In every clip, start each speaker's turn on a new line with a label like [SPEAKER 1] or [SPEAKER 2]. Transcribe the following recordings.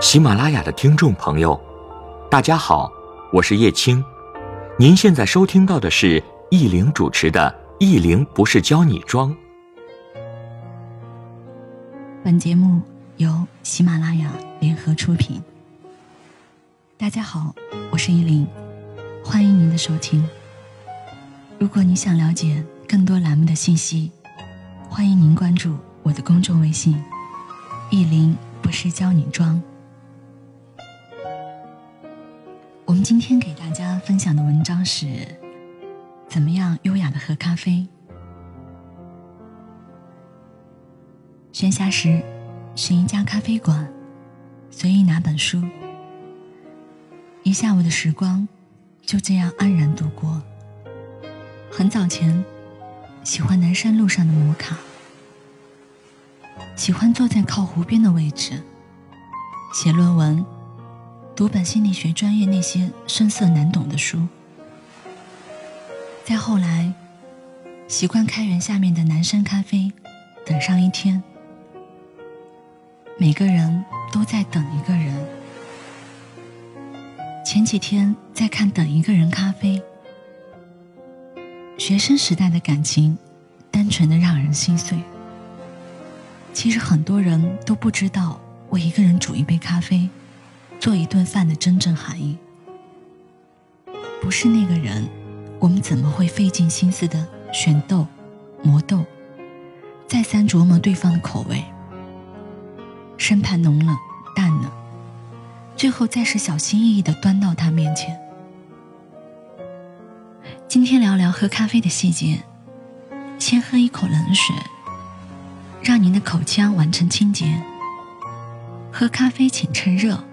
[SPEAKER 1] 喜马拉雅的听众朋友，大家好，我是叶青。您现在收听到的是易玲主持的《易玲不是教你装》。
[SPEAKER 2] 本节目由喜马拉雅联合出品。大家好，我是依林，欢迎您的收听。如果你想了解更多栏目的信息，欢迎您关注我的公众微信“意林不是教你装”。我们今天给大家分享的文章是：怎么样优雅的喝咖啡？闲暇时，寻一家咖啡馆，随意拿本书，一下午的时光就这样安然度过。很早前，喜欢南山路上的摩卡，喜欢坐在靠湖边的位置，写论文。读本心理学专业那些深涩难懂的书，再后来，习惯开源下面的南山咖啡，等上一天。每个人都在等一个人。前几天在看《等一个人咖啡》，学生时代的感情，单纯的让人心碎。其实很多人都不知道，我一个人煮一杯咖啡。做一顿饭的真正含义，不是那个人，我们怎么会费尽心思的选豆、磨豆，再三琢磨对方的口味，生怕浓了、淡了，最后再是小心翼翼的端到他面前。今天聊聊喝咖啡的细节，先喝一口冷水，让您的口腔完成清洁。喝咖啡请趁热。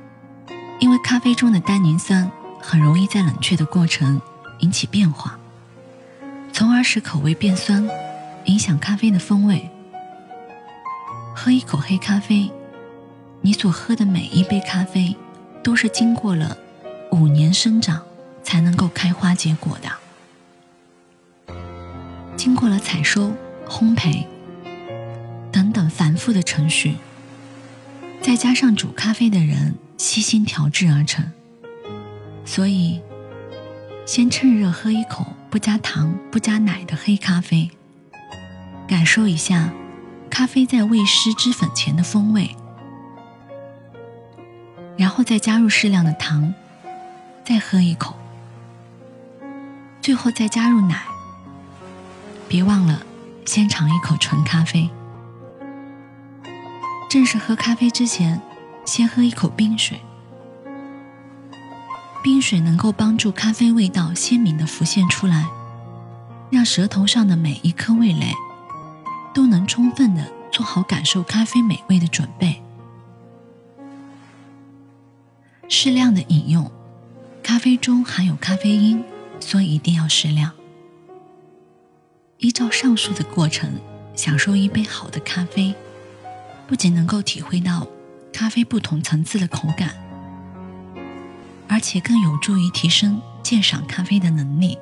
[SPEAKER 2] 因为咖啡中的单宁酸很容易在冷却的过程引起变化，从而使口味变酸，影响咖啡的风味。喝一口黑咖啡，你所喝的每一杯咖啡都是经过了五年生长才能够开花结果的，经过了采收、烘焙等等繁复的程序，再加上煮咖啡的人。悉心调制而成，所以先趁热喝一口不加糖、不加奶的黑咖啡，感受一下咖啡在未施脂粉前的风味，然后再加入适量的糖，再喝一口，最后再加入奶。别忘了先尝一口纯咖啡。正式喝咖啡之前。先喝一口冰水，冰水能够帮助咖啡味道鲜明的浮现出来，让舌头上的每一颗味蕾都能充分的做好感受咖啡美味的准备。适量的饮用，咖啡中含有咖啡因，所以一定要适量。依照上述的过程，享受一杯好的咖啡，不仅能够体会到。咖啡不同层次的口感，而且更有助于提升鉴赏咖啡的能力。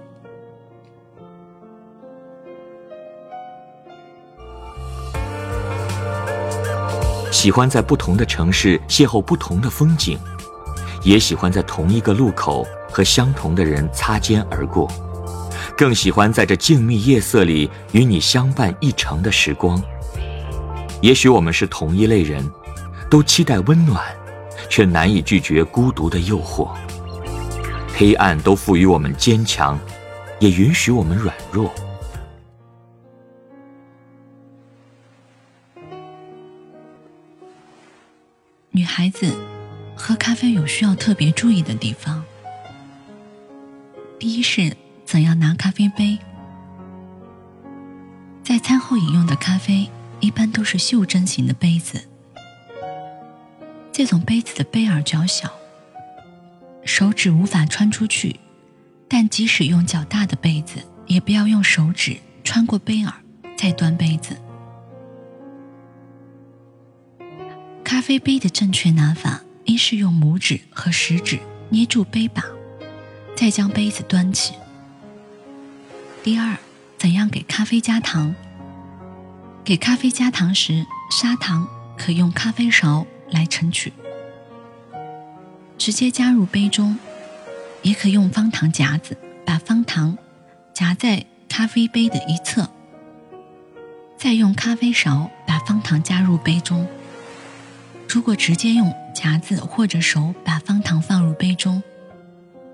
[SPEAKER 1] 喜欢在不同的城市邂逅不同的风景，也喜欢在同一个路口和相同的人擦肩而过，更喜欢在这静谧夜色里与你相伴一程的时光。也许我们是同一类人。都期待温暖，却难以拒绝孤独的诱惑。黑暗都赋予我们坚强，也允许我们软弱。
[SPEAKER 2] 女孩子喝咖啡有需要特别注意的地方。第一是怎样拿咖啡杯。在餐后饮用的咖啡，一般都是袖珍型的杯子。这种杯子的杯耳较小，手指无法穿出去，但即使用较大的杯子，也不要用手指穿过杯耳再端杯子。咖啡杯的正确拿法，一是用拇指和食指捏住杯把，再将杯子端起。第二，怎样给咖啡加糖？给咖啡加糖时，砂糖可用咖啡勺。来盛取，直接加入杯中，也可用方糖夹子把方糖夹在咖啡杯的一侧，再用咖啡勺把方糖加入杯中。如果直接用夹子或者手把方糖放入杯中，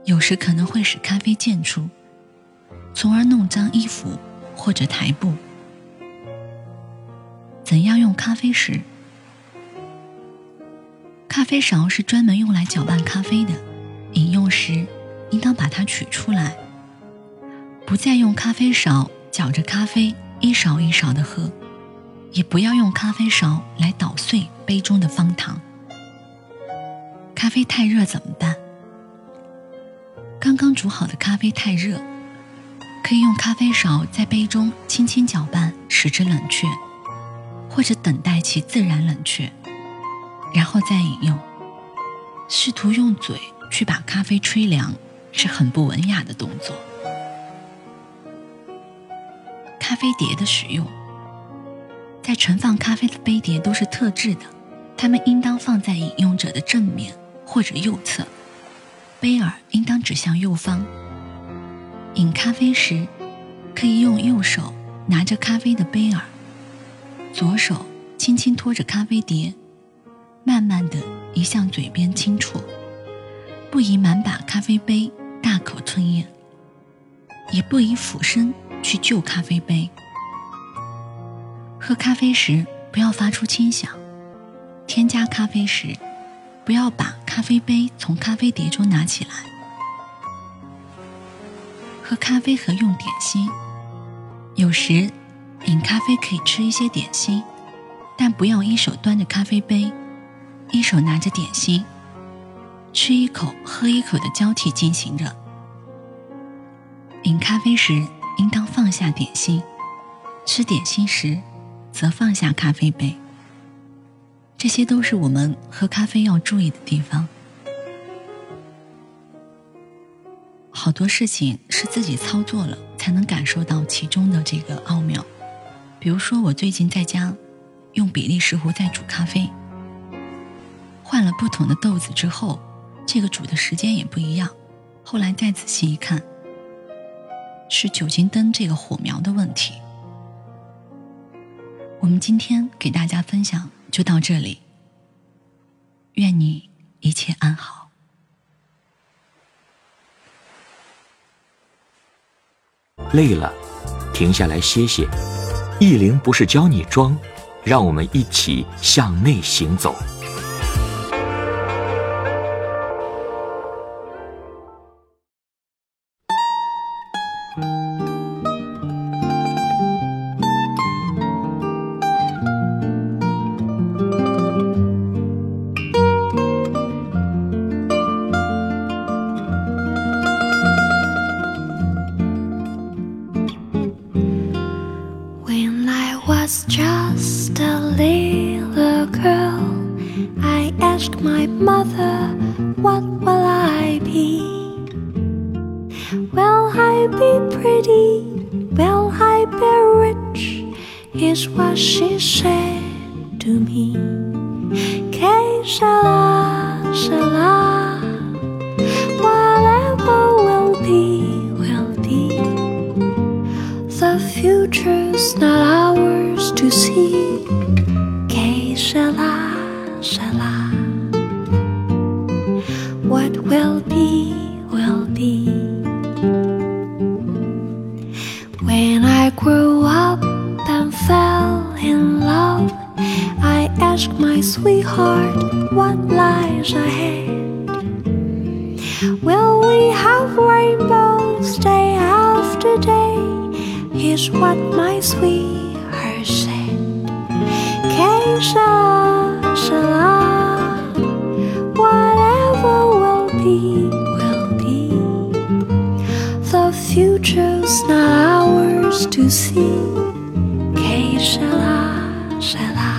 [SPEAKER 2] 有时可能会使咖啡溅出，从而弄脏衣服或者台布。怎样用咖啡时？咖啡勺是专门用来搅拌咖啡的，饮用时应当把它取出来，不再用咖啡勺搅着咖啡一勺一勺的喝，也不要用咖啡勺来捣碎杯中的方糖。咖啡太热怎么办？刚刚煮好的咖啡太热，可以用咖啡勺在杯中轻轻搅拌，使之冷却，或者等待其自然冷却。然后再饮用。试图用嘴去把咖啡吹凉，是很不文雅的动作。咖啡碟的使用，在盛放咖啡的杯碟都是特制的，它们应当放在饮用者的正面或者右侧，杯耳应当指向右方。饮咖啡时，可以用右手拿着咖啡的杯耳，左手轻轻托着咖啡碟。慢慢的移向嘴边轻啜，不宜满把咖啡杯大口吞咽，也不宜俯身去救咖啡杯。喝咖啡时不要发出轻响，添加咖啡时不要把咖啡杯从咖啡碟中拿起来。喝咖啡和用点心，有时饮咖啡可以吃一些点心，但不要一手端着咖啡杯。一手拿着点心，吃一口喝一口的交替进行着。饮咖啡时应当放下点心，吃点心时则放下咖啡杯。这些都是我们喝咖啡要注意的地方。好多事情是自己操作了才能感受到其中的这个奥妙。比如说，我最近在家用比利时壶在煮咖啡。换了不同的豆子之后，这个煮的时间也不一样。后来再仔细一看，是酒精灯这个火苗的问题。我们今天给大家分享就到这里，愿你一切安好。
[SPEAKER 1] 累了，停下来歇歇。意林不是教你装，让我们一起向内行走。
[SPEAKER 3] just a little girl. I asked my mother, What will I be? Will I be pretty? Will I be rich? Is what she said to me. Que sera, sera. Future's not ours to see. Que shala, shala, what will be, will be. When I grew up and fell in love. I asked my sweetheart what lies ahead. Will we have rainbows day after day? Here's what my sweetheart said. Que shala, whatever will be, will be. The future's not ours to see. Shala, shala.